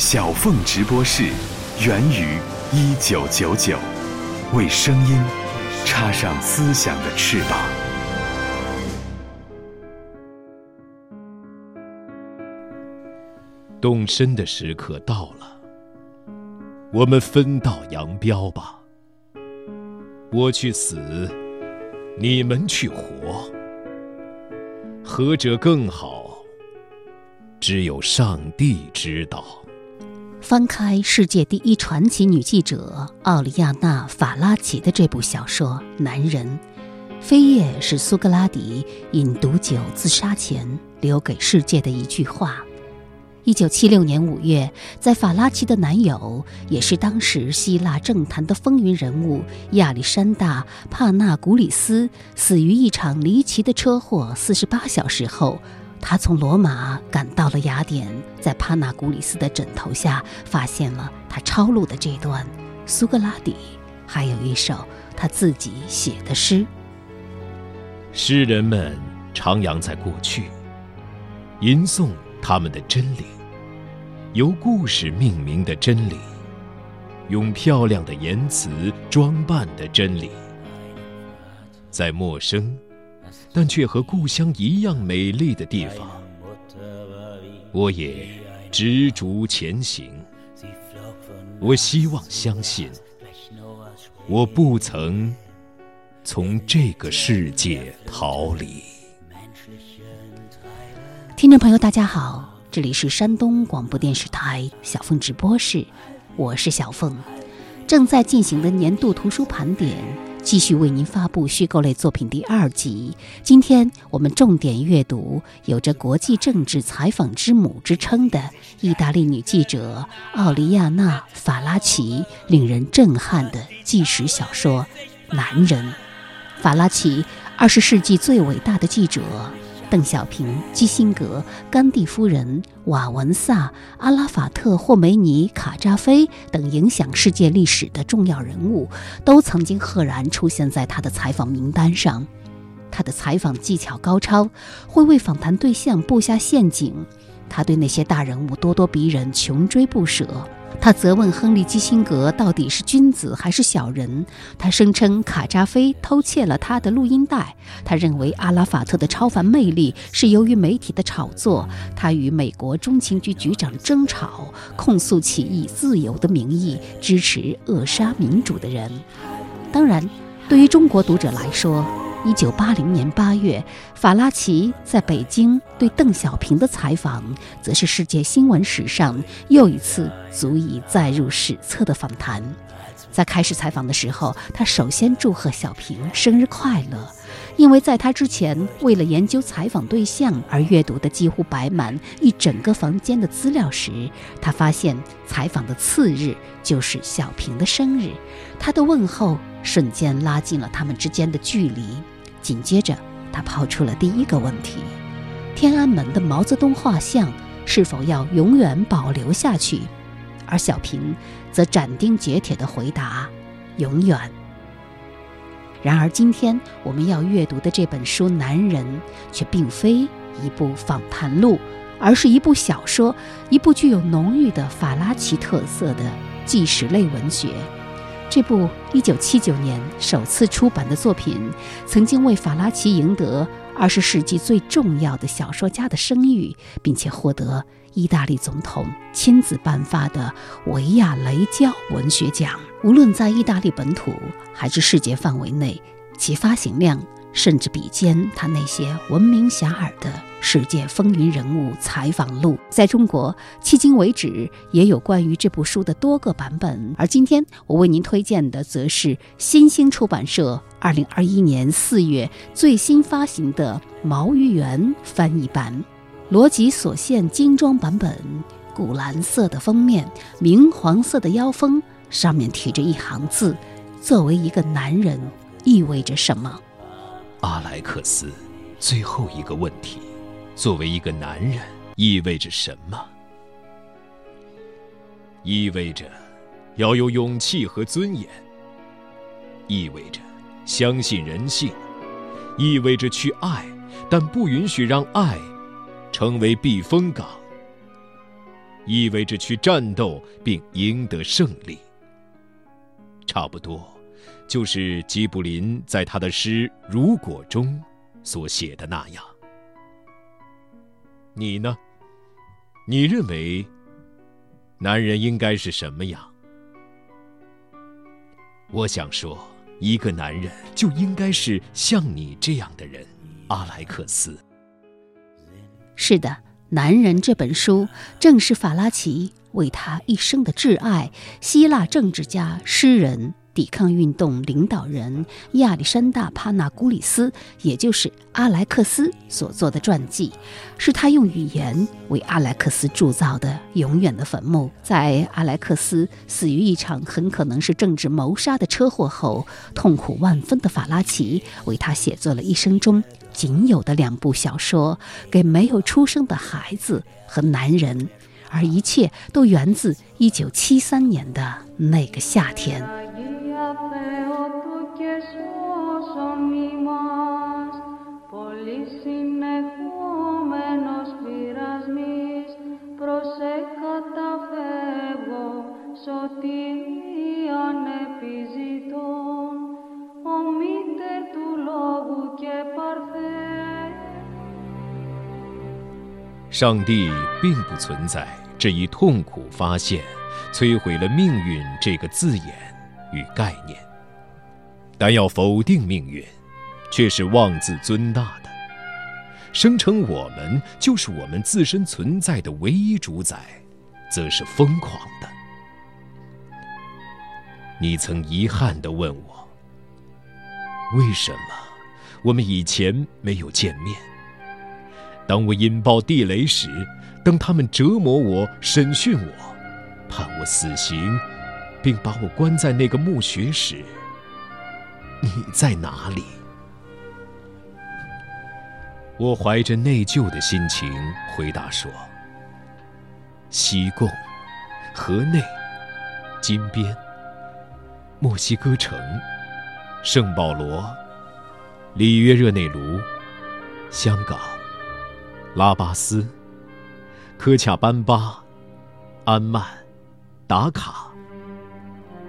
小凤直播室，源于一九九九，为声音插上思想的翅膀。动身的时刻到了，我们分道扬镳吧。我去死，你们去活，何者更好？只有上帝知道。翻开世界第一传奇女记者奥利亚娜·法拉奇的这部小说《男人》，扉页是苏格拉底饮毒酒自杀前留给世界的一句话。一九七六年五月，在法拉奇的男友，也是当时希腊政坛的风云人物亚历山大·帕纳古里斯死于一场离奇的车祸。四十八小时后，他从罗马赶到了雅典，在帕纳古里斯的枕头下发现了他抄录的这段苏格拉底，还有一首他自己写的诗。诗人们徜徉在过去，吟诵。他们的真理，由故事命名的真理，用漂亮的言辞装扮的真理，在陌生，但却和故乡一样美丽的地方，我也执着前行。我希望相信，我不曾从这个世界逃离。听众朋友，大家好，这里是山东广播电视台小凤直播室，我是小凤，正在进行的年度图书盘点，继续为您发布虚构类作品第二集。今天我们重点阅读有着国际政治采访之母之称的意大利女记者奥利亚娜·法拉奇令人震撼的纪实小说《男人》。法拉奇，二十世纪最伟大的记者。邓小平、基辛格、甘地夫人、瓦文萨、阿拉法特、霍梅尼、卡扎菲等影响世界历史的重要人物，都曾经赫然出现在他的采访名单上。他的采访技巧高超，会为访谈对象布下陷阱。他对那些大人物咄咄逼人，穷追不舍。他责问亨利·基辛格到底是君子还是小人。他声称卡扎菲偷窃了他的录音带。他认为阿拉法特的超凡魅力是由于媒体的炒作。他与美国中情局局长争吵，控诉其以自由的名义支持扼杀民主的人。当然，对于中国读者来说，一九八零年八月，法拉奇在北京对邓小平的采访，则是世界新闻史上又一次足以载入史册的访谈。在开始采访的时候，他首先祝贺小平生日快乐，因为在他之前为了研究采访对象而阅读的几乎摆满一整个房间的资料时，他发现采访的次日就是小平的生日。他的问候瞬间拉近了他们之间的距离。紧接着，他抛出了第一个问题：天安门的毛泽东画像是否要永远保留下去？而小平则斩钉截铁地回答：“永远。”然而，今天我们要阅读的这本书《男人》却并非一部访谈录，而是一部小说，一部具有浓郁的法拉奇特色的纪实类文学。这部1979年首次出版的作品，曾经为法拉奇赢得二十世纪最重要的小说家的声誉，并且获得意大利总统亲自颁发的维亚雷焦文学奖。无论在意大利本土还是世界范围内，其发行量。甚至比肩他那些闻名遐迩的世界风云人物采访录。在中国，迄今为止也有关于这部书的多个版本。而今天我为您推荐的，则是新兴出版社二零二一年四月最新发行的毛玉元翻译版，罗辑所现精装版本。古蓝色的封面，明黄色的腰封，上面提着一行字：“作为一个男人，意味着什么？”阿莱克斯，最后一个问题：作为一个男人，意味着什么？意味着要有勇气和尊严，意味着相信人性，意味着去爱，但不允许让爱成为避风港，意味着去战斗并赢得胜利。差不多，就是吉卜林在他的诗《如果》中所写的那样。你呢？你认为男人应该是什么样？我想说，一个男人就应该是像你这样的人，阿莱克斯。是的，《男人》这本书正是法拉奇为他一生的挚爱——希腊政治家、诗人。抵抗运动领导人亚历山大·帕纳古里斯，也就是阿莱克斯所做的传记，是他用语言为阿莱克斯铸造的永远的坟墓。在阿莱克斯死于一场很可能是政治谋杀的车祸后，痛苦万分的法拉奇为他写作了一生中仅有的两部小说《给没有出生的孩子》和《男人》，而一切都源自1973年的那个夏天。上帝并不存在这一痛苦发现，摧毁了命运这个字眼与概念。但要否定命运，却是妄自尊大的；声称我们就是我们自身存在的唯一主宰，则是疯狂的。你曾遗憾地问我：为什么我们以前没有见面？当我引爆地雷时，当他们折磨我、审讯我、判我死刑，并把我关在那个墓穴时，你在哪里？我怀着内疚的心情回答说：西贡、河内、金边、墨西哥城、圣保罗、里约热内卢、香港。拉巴斯、科恰班巴、安曼、达卡、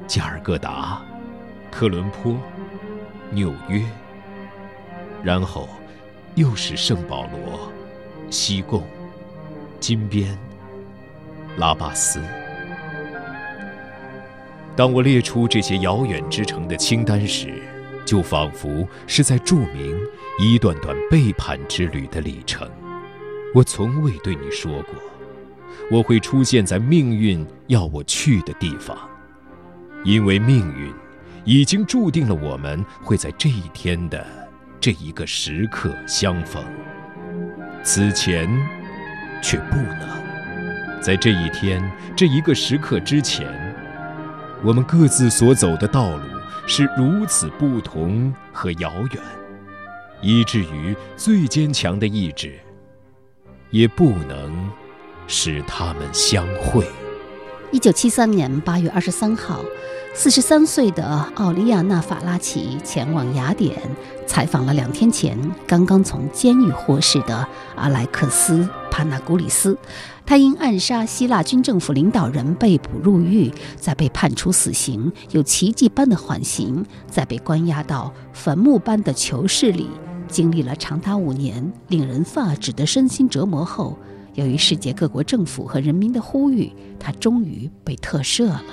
加尔各答、科伦坡、纽约，然后又是圣保罗、西贡、金边、拉巴斯。当我列出这些遥远之城的清单时，就仿佛是在注明一段段背叛之旅的里程。我从未对你说过，我会出现在命运要我去的地方，因为命运已经注定了我们会在这一天的这一个时刻相逢。此前，却不能在这一天这一个时刻之前，我们各自所走的道路是如此不同和遥远，以至于最坚强的意志。也不能使他们相会。一九七三年八月二十三号，四十三岁的奥利亚娜·法拉奇前往雅典，采访了两天前刚刚从监狱获释的阿莱克斯·帕纳古里斯。他因暗杀希腊军政府领导人被捕入狱，在被判处死刑，有奇迹般的缓刑，在被关押到坟墓般的囚室里。经历了长达五年令人发指的身心折磨后，由于世界各国政府和人民的呼吁，他终于被特赦了。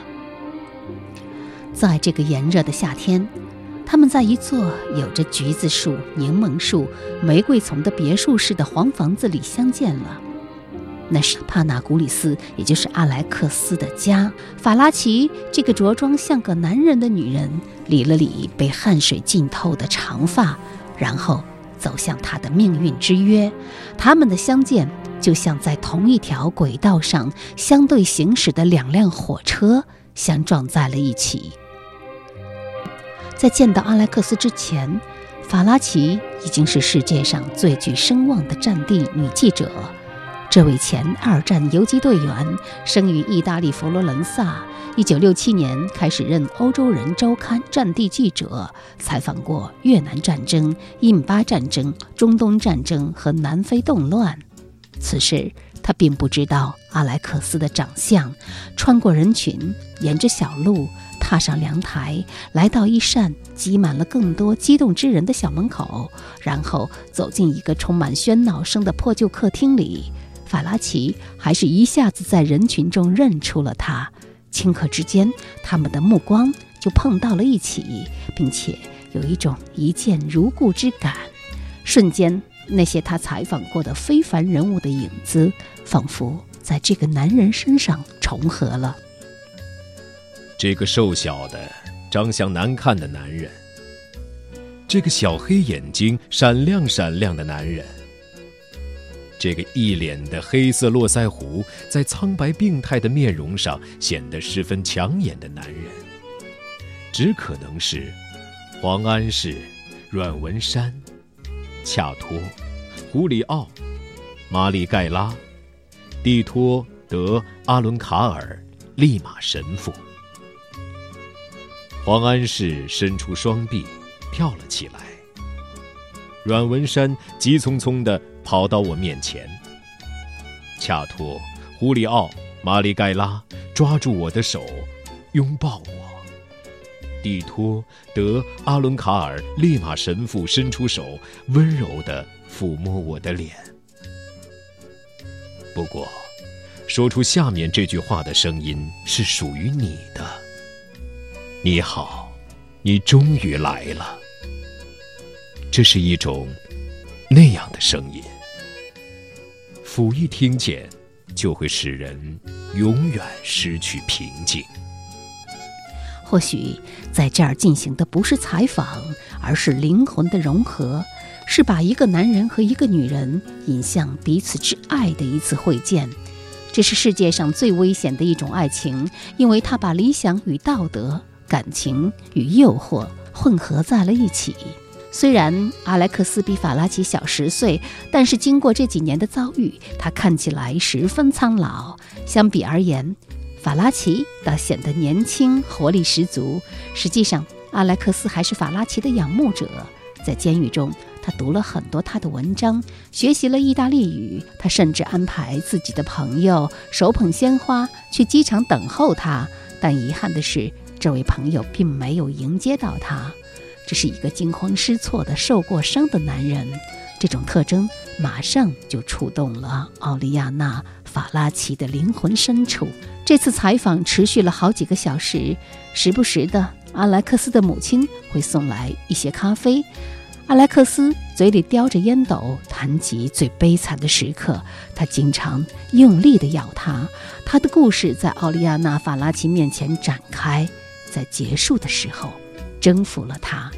在这个炎热的夏天，他们在一座有着橘子树、柠檬树、玫瑰丛的别墅式的黄房子里相见了。那是帕纳古里斯，也就是阿莱克斯的家。法拉奇这个着装像个男人的女人，理了理被汗水浸透的长发。然后走向他的命运之约，他们的相见就像在同一条轨道上相对行驶的两辆火车相撞在了一起。在见到阿莱克斯之前，法拉奇已经是世界上最具声望的战地女记者。这位前二战游击队员生于意大利佛罗伦萨。一九六七年开始任《欧洲人周刊》战地记者，采访过越南战争、印巴战争、中东战争和南非动乱。此时，他并不知道阿莱克斯的长相。穿过人群，沿着小路，踏上凉台，来到一扇挤满了更多激动之人的小门口，然后走进一个充满喧闹声的破旧客厅里。法拉奇还是一下子在人群中认出了他。顷刻之间，他们的目光就碰到了一起，并且有一种一见如故之感。瞬间，那些他采访过的非凡人物的影子，仿佛在这个男人身上重合了。这个瘦小的、长相难看的男人，这个小黑眼睛闪亮闪亮的男人。这个一脸的黑色络腮胡，在苍白病态的面容上显得十分抢眼的男人，只可能是黄安市、阮文山、恰托、胡里奥、马里盖拉、蒂托德、阿伦卡尔、利马神父。黄安市伸出双臂，跳了起来。阮文山急匆匆地。跑到我面前，恰托、胡里奥、马里盖拉抓住我的手，拥抱我。蒂托德、阿伦卡尔、利马神父伸出手，温柔地抚摸我的脸。不过，说出下面这句话的声音是属于你的。你好，你终于来了。这是一种那样的声音。甫一听见，就会使人永远失去平静。或许在这儿进行的不是采访，而是灵魂的融合，是把一个男人和一个女人引向彼此之爱的一次会见。这是世界上最危险的一种爱情，因为它把理想与道德、感情与诱惑混合在了一起。虽然阿莱克斯比法拉奇小十岁，但是经过这几年的遭遇，他看起来十分苍老。相比而言，法拉奇倒显得年轻、活力十足。实际上，阿莱克斯还是法拉奇的仰慕者。在监狱中，他读了很多他的文章，学习了意大利语。他甚至安排自己的朋友手捧鲜花去机场等候他。但遗憾的是，这位朋友并没有迎接到他。这是一个惊慌失措的、受过伤的男人，这种特征马上就触动了奥利亚娜·法拉奇的灵魂深处。这次采访持续了好几个小时，时不时的，阿莱克斯的母亲会送来一些咖啡。阿莱克斯嘴里叼着烟斗，谈及最悲惨的时刻，他经常用力地咬它。他的故事在奥利亚娜·法拉奇面前展开，在结束的时候。征服了他。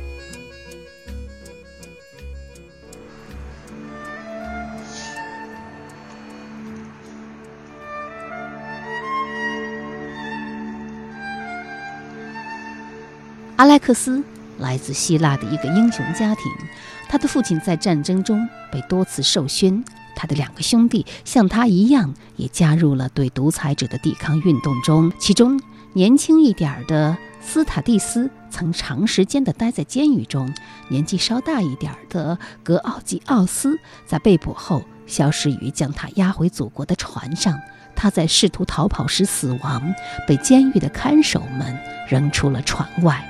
莱克斯来自希腊的一个英雄家庭，他的父亲在战争中被多次受勋，他的两个兄弟像他一样，也加入了对独裁者的抵抗运动中，其中年轻一点儿的。斯塔蒂斯曾长时间地待在监狱中，年纪稍大一点儿的格奥吉奥斯在被捕后消失于将他押回祖国的船上。他在试图逃跑时死亡，被监狱的看守们扔出了船外。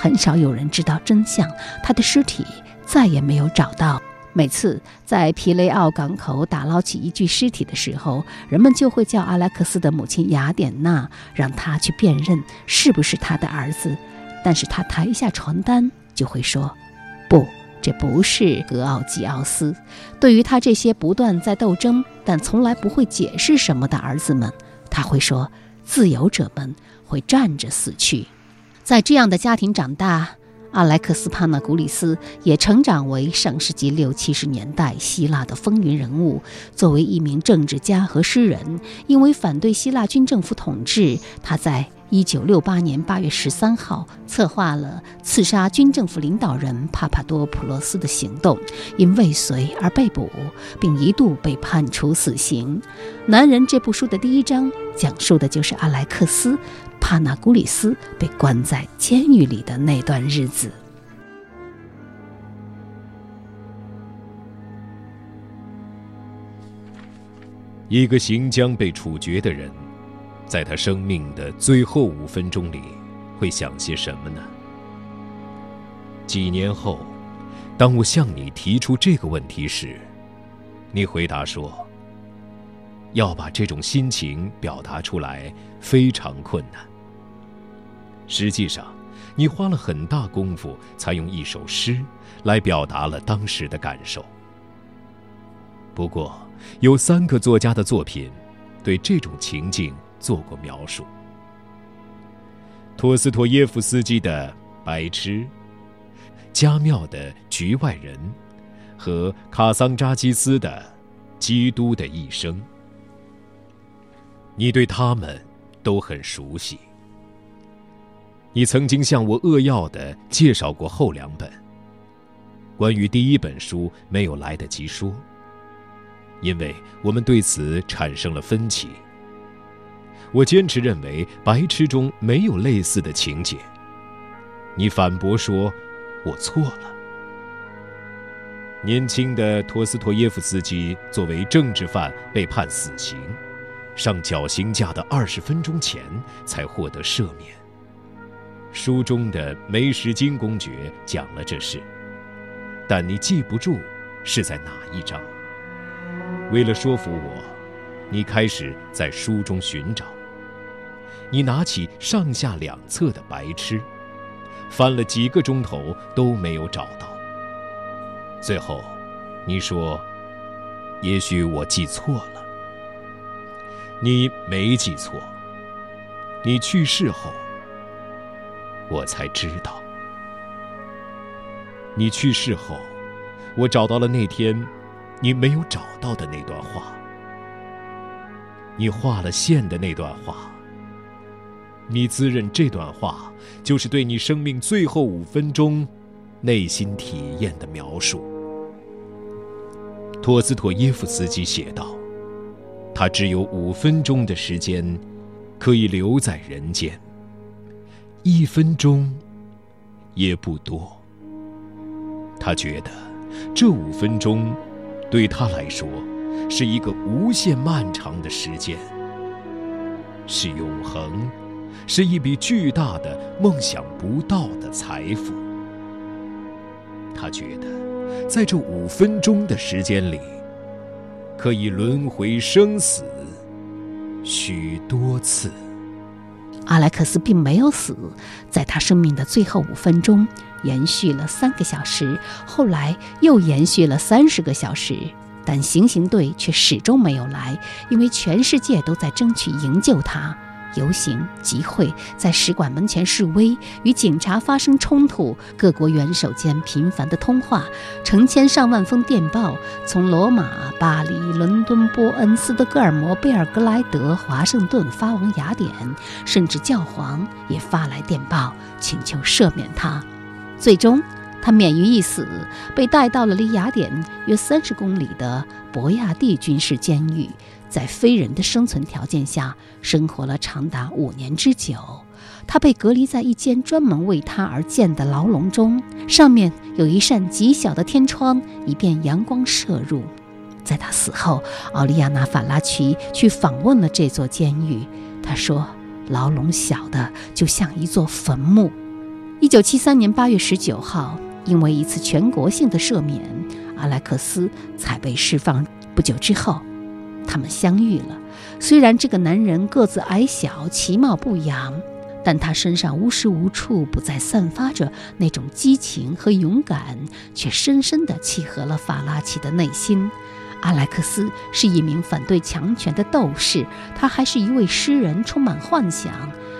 很少有人知道真相，他的尸体再也没有找到。每次在皮雷奥港口打捞起一具尸体的时候，人们就会叫阿莱克斯的母亲雅典娜，让他去辨认是不是他的儿子。但是他抬一下床单，就会说：“不，这不是格奥吉奥斯。”对于他这些不断在斗争但从来不会解释什么的儿子们，他会说：“自由者们会站着死去。”在这样的家庭长大。阿莱克斯·帕纳古里斯也成长为上世纪六七十年代希腊的风云人物。作为一名政治家和诗人，因为反对希腊军政府统治，他在一九六八年八月十三号策划了刺杀军政府领导人帕帕多普洛斯的行动，因未遂而被捕，并一度被判处死刑。《男人》这部书的第一章讲述的就是阿莱克斯。帕纳古里斯被关在监狱里的那段日子。一个行将被处决的人，在他生命的最后五分钟里，会想些什么呢？几年后，当我向你提出这个问题时，你回答说：“要把这种心情表达出来非常困难。”实际上，你花了很大功夫才用一首诗来表达了当时的感受。不过，有三个作家的作品对这种情境做过描述：托斯托耶夫斯基的《白痴》，加缪的《局外人》，和卡桑扎基斯的《基督的一生》。你对他们都很熟悉。你曾经向我扼要的介绍过后两本。关于第一本书，没有来得及说。因为我们对此产生了分歧。我坚持认为《白痴》中没有类似的情节。你反驳说，我错了。年轻的托斯托耶夫斯基作为政治犯被判死刑，上绞刑架的二十分钟前才获得赦免。书中的梅什金公爵讲了这事，但你记不住是在哪一章。为了说服我，你开始在书中寻找。你拿起上下两册的白痴，翻了几个钟头都没有找到。最后，你说：“也许我记错了。”你没记错。你去世后，我才知道。你去世后，我找到了那天。你没有找到的那段话，你画了线的那段话，你自认这段话就是对你生命最后五分钟内心体验的描述。托斯托耶夫斯基写道：“他只有五分钟的时间可以留在人间，一分钟也不多。他觉得这五分钟。”对他来说，是一个无限漫长的时间，是永恒，是一笔巨大的、梦想不到的财富。他觉得，在这五分钟的时间里，可以轮回生死许多次。阿莱克斯并没有死，在他生命的最后五分钟。延续了三个小时，后来又延续了三十个小时，但行刑队却始终没有来，因为全世界都在争取营救他。游行、集会，在使馆门前示威，与警察发生冲突，各国元首间频繁的通话，成千上万封电报，从罗马、巴黎、伦敦、波恩、斯德哥尔摩、贝尔格莱德、华盛顿发往雅典，甚至教皇也发来电报，请求赦免他。最终，他免于一死，被带到了离雅典约三十公里的博亚蒂军事监狱，在非人的生存条件下生活了长达五年之久。他被隔离在一间专门为他而建的牢笼中，上面有一扇极小的天窗，以便阳光射入。在他死后，奥利亚娜·法拉奇去访问了这座监狱。他说：“牢笼小的就像一座坟墓。”一九七三年八月十九号，因为一次全国性的赦免，阿莱克斯才被释放。不久之后，他们相遇了。虽然这个男人个子矮小，其貌不扬，但他身上无时无处不在散发着那种激情和勇敢，却深深地契合了法拉奇的内心。阿莱克斯是一名反对强权的斗士，他还是一位诗人，充满幻想。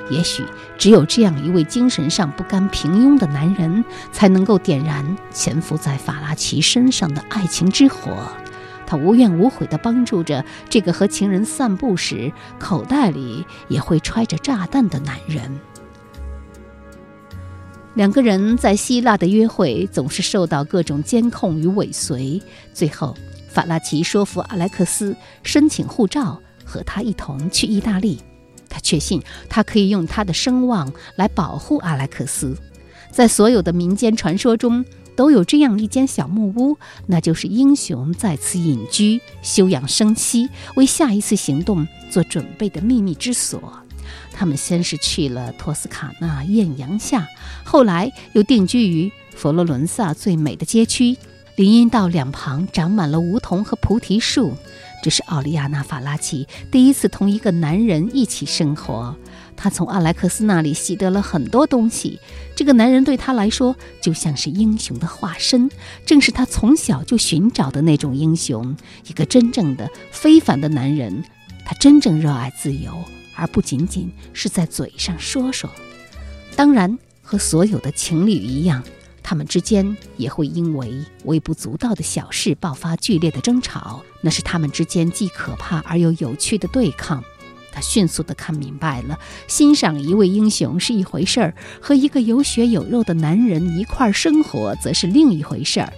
也许只有这样一位精神上不甘平庸的男人，才能够点燃潜伏在法拉奇身上的爱情之火。他无怨无悔地帮助着这个和情人散步时口袋里也会揣着炸弹的男人。两个人在希腊的约会总是受到各种监控与尾随。最后，法拉奇说服阿莱克斯申请护照，和他一同去意大利。他确信他可以用他的声望来保护阿莱克斯。在所有的民间传说中，都有这样一间小木屋，那就是英雄在此隐居、休养生息、为下一次行动做准备的秘密之所。他们先是去了托斯卡纳艳阳下，后来又定居于佛罗伦萨最美的街区，林荫道两旁长满了梧桐和菩提树。这是奥利亚娜·法拉奇第一次同一个男人一起生活。他从阿莱克斯那里习得了很多东西。这个男人对他来说就像是英雄的化身，正是他从小就寻找的那种英雄，一个真正的非凡的男人。他真正热爱自由，而不仅仅是在嘴上说说。当然，和所有的情侣一样。他们之间也会因为微不足道的小事爆发剧烈的争吵，那是他们之间既可怕而又有趣的对抗。迅速地看明白了，欣赏一位英雄是一回事儿，和一个有血有肉的男人一块儿生活则是另一回事儿。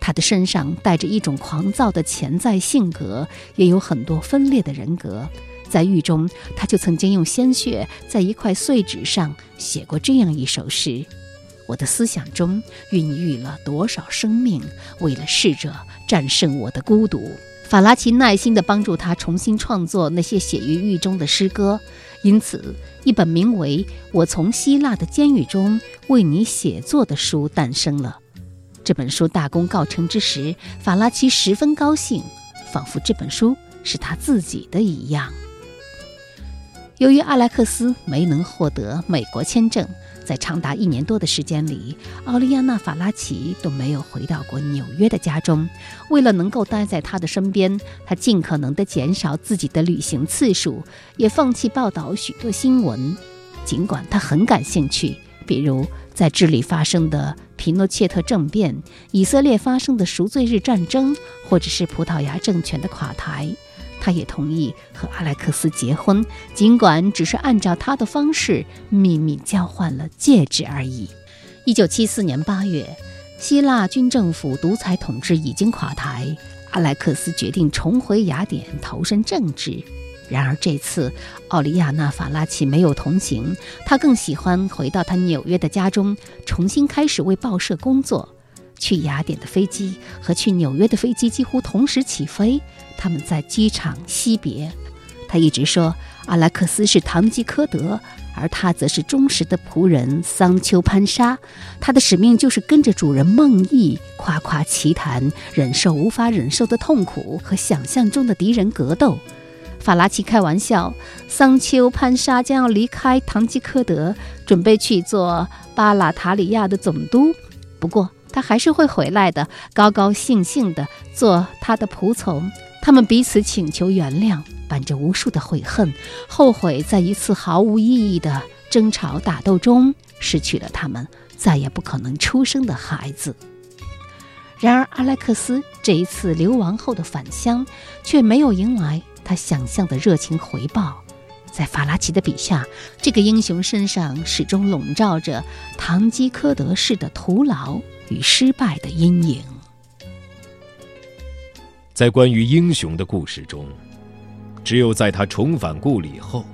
他的身上带着一种狂躁的潜在性格，也有很多分裂的人格。在狱中，他就曾经用鲜血在一块碎纸上写过这样一首诗。我的思想中孕育了多少生命，为了试着战胜我的孤独。法拉奇耐心地帮助他重新创作那些写于狱中的诗歌，因此，一本名为《我从希腊的监狱中为你写作》的书诞生了。这本书大功告成之时，法拉奇十分高兴，仿佛这本书是他自己的一样。由于阿莱克斯没能获得美国签证。在长达一年多的时间里，奥利亚娜·法拉奇都没有回到过纽约的家中。为了能够待在他的身边，他尽可能地减少自己的旅行次数，也放弃报道许多新闻。尽管他很感兴趣，比如在智利发生的皮诺切特政变、以色列发生的赎罪日战争，或者是葡萄牙政权的垮台。他也同意和阿莱克斯结婚，尽管只是按照他的方式秘密交换了戒指而已。一九七四年八月，希腊军政府独裁统治已经垮台，阿莱克斯决定重回雅典投身政治。然而这次，奥利亚娜·法拉奇没有同行，他更喜欢回到他纽约的家中，重新开始为报社工作。去雅典的飞机和去纽约的飞机几乎同时起飞，他们在机场惜别。他一直说阿莱克斯是堂吉诃德，而他则是忠实的仆人桑丘潘沙。他的使命就是跟着主人梦呓夸夸其谈，忍受无法忍受的痛苦和想象中的敌人格斗。法拉奇开玩笑，桑丘潘沙将要离开堂吉诃德，准备去做巴拉塔里亚的总督。不过。他还是会回来的，高高兴兴地做他的仆从。他们彼此请求原谅，伴着无数的悔恨，后悔在一次毫无意义的争吵打斗中失去了他们再也不可能出生的孩子。然而，阿莱克斯这一次流亡后的返乡，却没有迎来他想象的热情回报。在法拉奇的笔下，这个英雄身上始终笼罩着堂吉诃德式的徒劳。与失败的阴影，在关于英雄的故事中，只有在他重返故里后，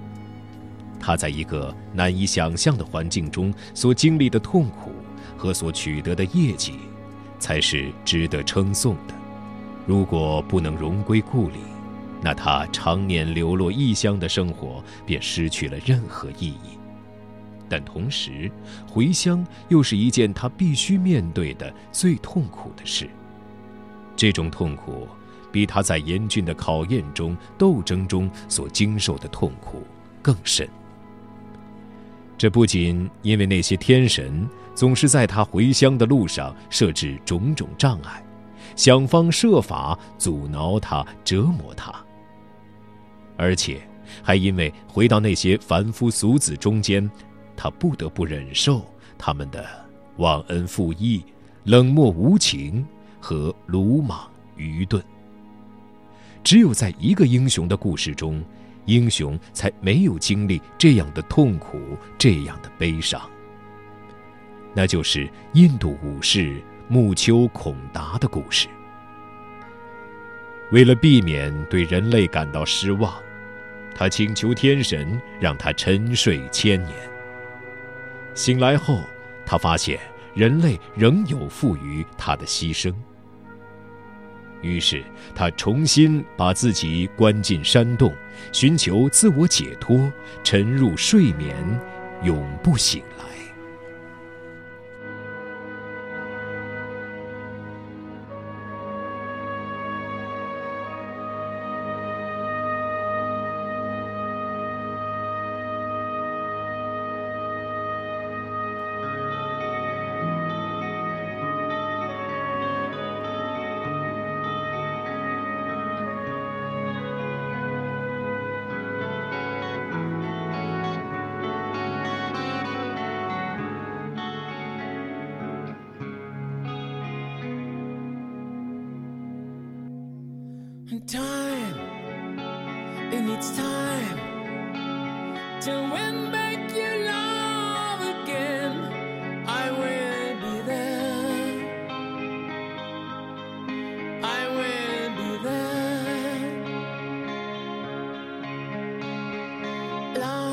他在一个难以想象的环境中所经历的痛苦和所取得的业绩，才是值得称颂的。如果不能荣归故里，那他常年流落异乡的生活便失去了任何意义。但同时，回乡又是一件他必须面对的最痛苦的事。这种痛苦，比他在严峻的考验中、斗争中所经受的痛苦更深。这不仅因为那些天神总是在他回乡的路上设置种种障碍，想方设法阻挠他、折磨他，而且还因为回到那些凡夫俗子中间。他不得不忍受他们的忘恩负义、冷漠无情和鲁莽愚钝。只有在一个英雄的故事中，英雄才没有经历这样的痛苦、这样的悲伤。那就是印度武士木丘孔达的故事。为了避免对人类感到失望，他请求天神让他沉睡千年。醒来后他发现人类仍有负于他的牺牲。于是他重新把自己关进山洞寻求自我解脱沉入睡眠永不醒来。Love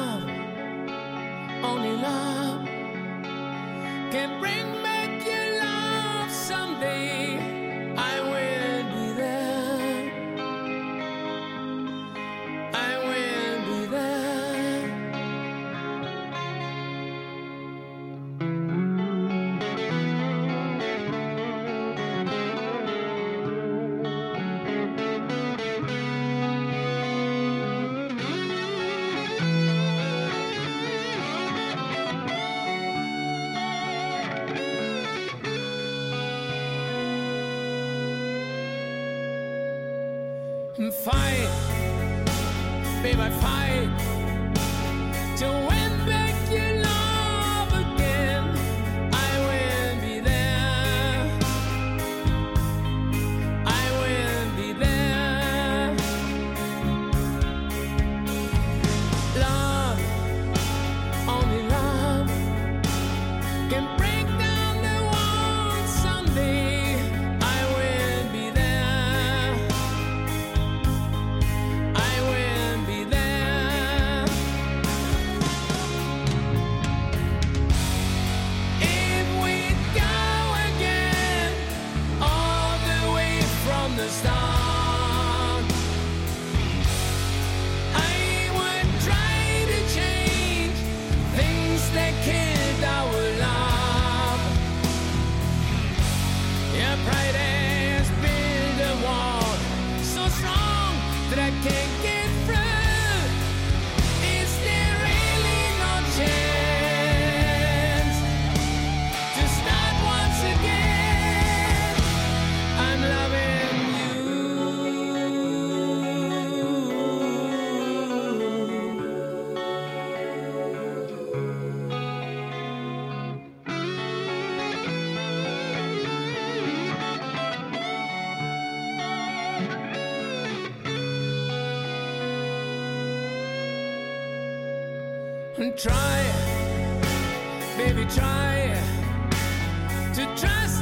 fine. try, baby, try to trust.